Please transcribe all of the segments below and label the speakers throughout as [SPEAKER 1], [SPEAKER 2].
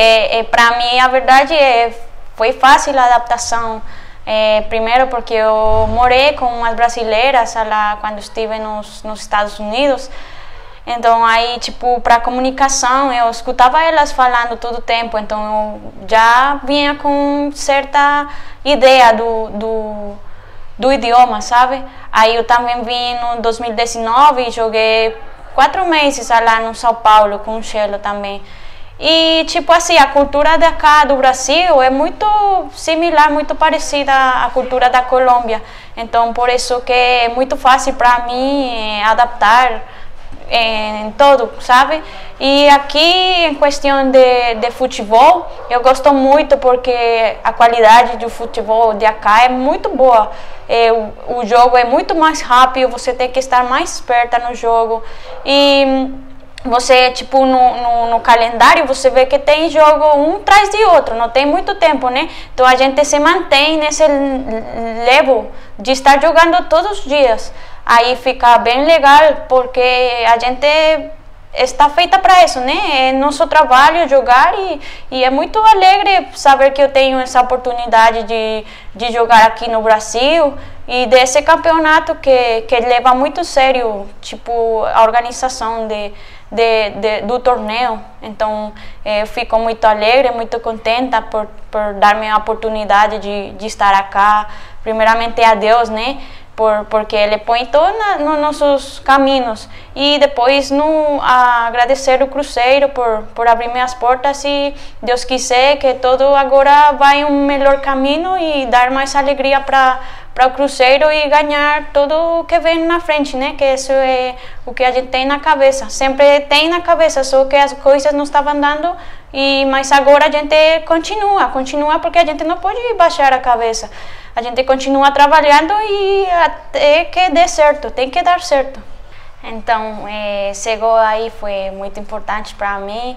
[SPEAKER 1] É, é, para mim, a verdade é foi fácil a adaptação. É, primeiro porque eu morei com umas brasileiras lá quando estive nos, nos Estados Unidos. Então aí, tipo, para comunicação, eu escutava elas falando todo o tempo, então eu já vinha com certa ideia do, do, do idioma, sabe? Aí eu também vim no 2019 e joguei quatro meses lá no São Paulo com o Chelo também. E, tipo assim, a cultura de cá do Brasil é muito similar, muito parecida à cultura da Colômbia. Então, por isso que é muito fácil para mim eh, adaptar em todo, sabe? E aqui, em questão de, de futebol, eu gosto muito porque a qualidade do futebol de cá é muito boa. É, o, o jogo é muito mais rápido, você tem que estar mais esperta no jogo. E você, tipo, no, no, no, calendário, você vê que tem jogo um atrás de outro, não tem muito tempo, né? Então a gente se mantém nesse level de estar jogando todos os dias. Aí fica bem legal, porque a gente está feita para isso, né? É nosso trabalho jogar e, e é muito alegre saber que eu tenho essa oportunidade de, de jogar aqui no Brasil e desse campeonato que, que leva muito sério, tipo, a organização de de, de, do torneio. Então, eh, eu fico muito alegre, muito contenta por, por dar-me a oportunidade de, de estar aqui. Primeiramente a Deus, né? Por, porque Ele põe todos nos nossos caminhos. E depois no, agradecer o Cruzeiro por, por abrir minhas portas e Deus quiser que tudo agora vai um melhor caminho e dar mais alegria para para o Cruzeiro e ganhar tudo que vem na frente, né? Que isso é o que a gente tem na cabeça. Sempre tem na cabeça, só que as coisas não estavam dando e mas agora a gente continua, continua porque a gente não pode baixar a cabeça. A gente continua trabalhando e até que dê certo, tem que dar certo. Então, chegou aí foi muito importante para mim,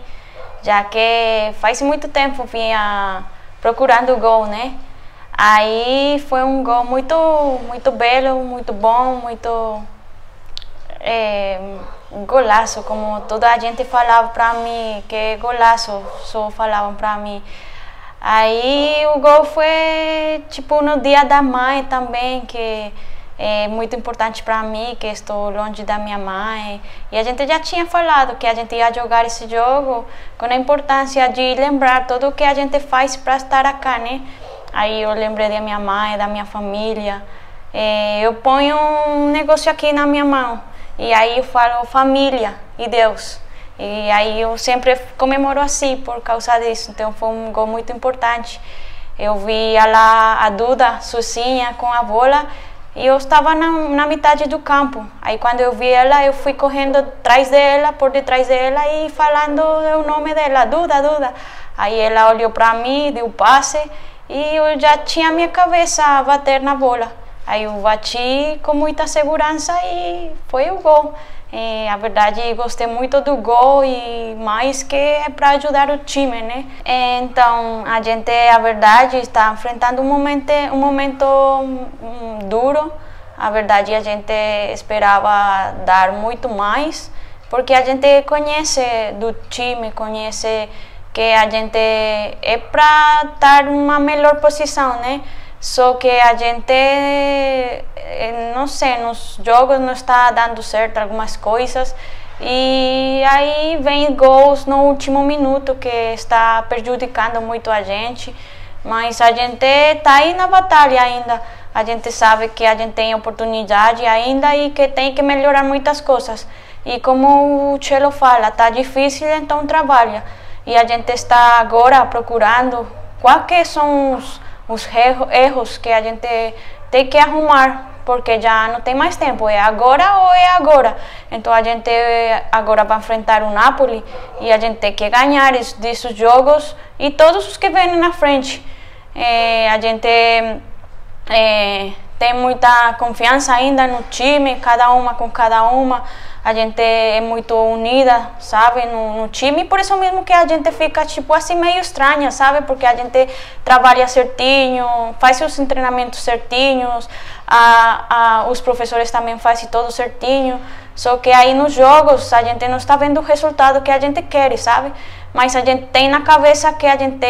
[SPEAKER 1] já que faz muito tempo vinha procurando o gol, né? Aí foi um gol muito, muito belo, muito bom, muito é, golaço, como toda a gente falava para mim, que é golaço, só falavam para mim. Aí o gol foi tipo no dia da mãe também, que é muito importante para mim, que estou longe da minha mãe. E a gente já tinha falado que a gente ia jogar esse jogo com a importância de lembrar tudo o que a gente faz para estar aqui, né? Aí eu lembrei da minha mãe, da minha família. É, eu ponho um negócio aqui na minha mão e aí eu falo família e Deus. E aí eu sempre comemoro assim por causa disso. Então foi um gol muito importante. Eu vi lá a Duda sozinha com a bola e eu estava na, na metade do campo. Aí quando eu vi ela, eu fui correndo atrás dela, por detrás dela e falando o nome dela, Duda, Duda. Aí ela olhou para mim, deu passe e eu já tinha minha cabeça a bater na bola. Aí eu bati com muita segurança e foi o gol. E, a verdade, gostei muito do gol e mais que é para ajudar o time, né? Então, a gente, a verdade, está enfrentando um momento, um momento um, duro. A verdade, a gente esperava dar muito mais, porque a gente conhece do time, conhece que a gente é para estar numa melhor posição, né? Só que a gente, eh, não sei, nos jogos não está dando certo algumas coisas e aí vem gols no último minuto que está prejudicando muito a gente. Mas a gente está aí na batalha ainda. A gente sabe que a gente tem oportunidade ainda e que tem que melhorar muitas coisas. E como o Chelo fala, está difícil, então trabalha e a gente está agora procurando quais são os, os erros que a gente tem que arrumar, porque já não tem mais tempo, é agora ou é agora. Então a gente agora vai enfrentar o Napoli e a gente tem que ganhar desses jogos e todos os que vêm na frente. É, a gente é, tem muita confiança ainda no time, cada uma com cada uma. A gente é muito unida, sabe, no, no, time, por isso mesmo que a gente fica, tipo, assim, meio estranha, sabe, porque a gente trabalha certinho, faz os treinamentos certinhos, a, a, os professores também fazem tudo certinho, só que aí nos jogos a gente não está vendo o resultado que a gente quer, sabe, mas a gente tem na cabeça que a gente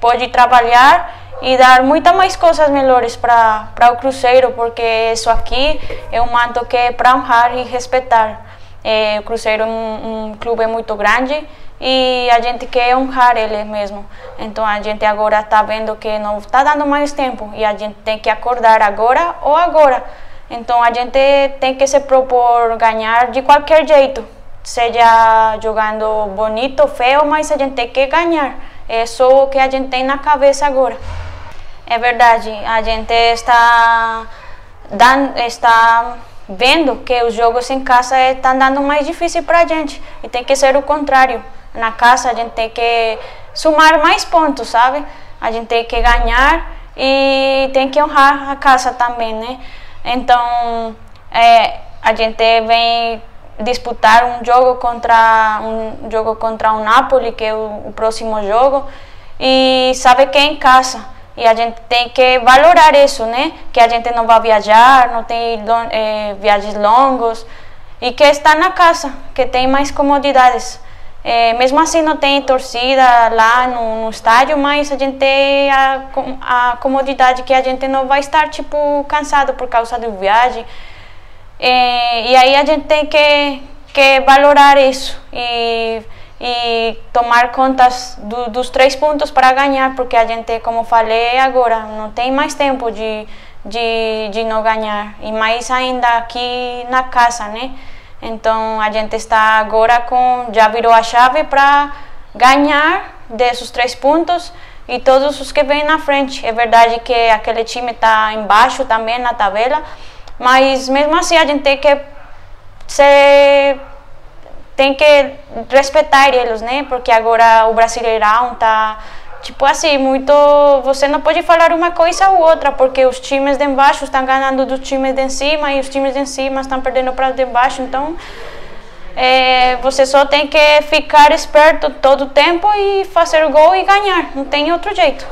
[SPEAKER 1] pode trabalhar e dar muitas mais coisas melhores para o Cruzeiro, porque isso aqui é um manto que é para honrar e respeitar. É, o Cruzeiro é um, um clube muito grande e a gente quer honrar ele mesmo. Então a gente agora está vendo que não está dando mais tempo e a gente tem que acordar agora ou agora. Então a gente tem que se propor ganhar de qualquer jeito, seja jogando bonito, feio, mas a gente tem que ganhar. É só o que a gente tem na cabeça agora. É verdade, a gente está, dando, está vendo que os jogos em casa estão dando mais difícil para a gente e tem que ser o contrário na casa a gente tem que somar mais pontos, sabe? A gente tem que ganhar e tem que honrar a casa também, né? Então, é, a gente vem disputar um jogo contra um jogo contra o Napoli, que é o, o próximo jogo, e sabe que é em casa. E a gente tem que valorar isso, né? Que a gente não vai viajar, não tem é, viagens longas e que está na casa, que tem mais comodidades. É, mesmo assim não tem torcida lá no, no, estádio, mas a gente tem a, a comodidade que a gente não vai estar tipo cansado por causa da viagem. É, e aí a gente tem que, que valorar isso e, e tomar contas do, dos três pontos para ganhar, porque a gente, como falei agora, não tem mais tempo de, de, de não ganhar, e mais ainda aqui na casa, né? Então a gente está agora com já virou a chave para ganhar desses três pontos e todos os que vêm na frente. É verdade que aquele time está embaixo também na tabela, mas mesmo assim a gente tem que ser tem que respeitar eles, né? Porque agora o Brasileirão está Tipo assim, muito. Você não pode falar uma coisa ou outra, porque os times de embaixo estão ganhando dos times de cima e os times de cima estão perdendo para os de baixo. Então, é, você só tem que ficar esperto todo o tempo e fazer gol e ganhar. Não tem outro jeito.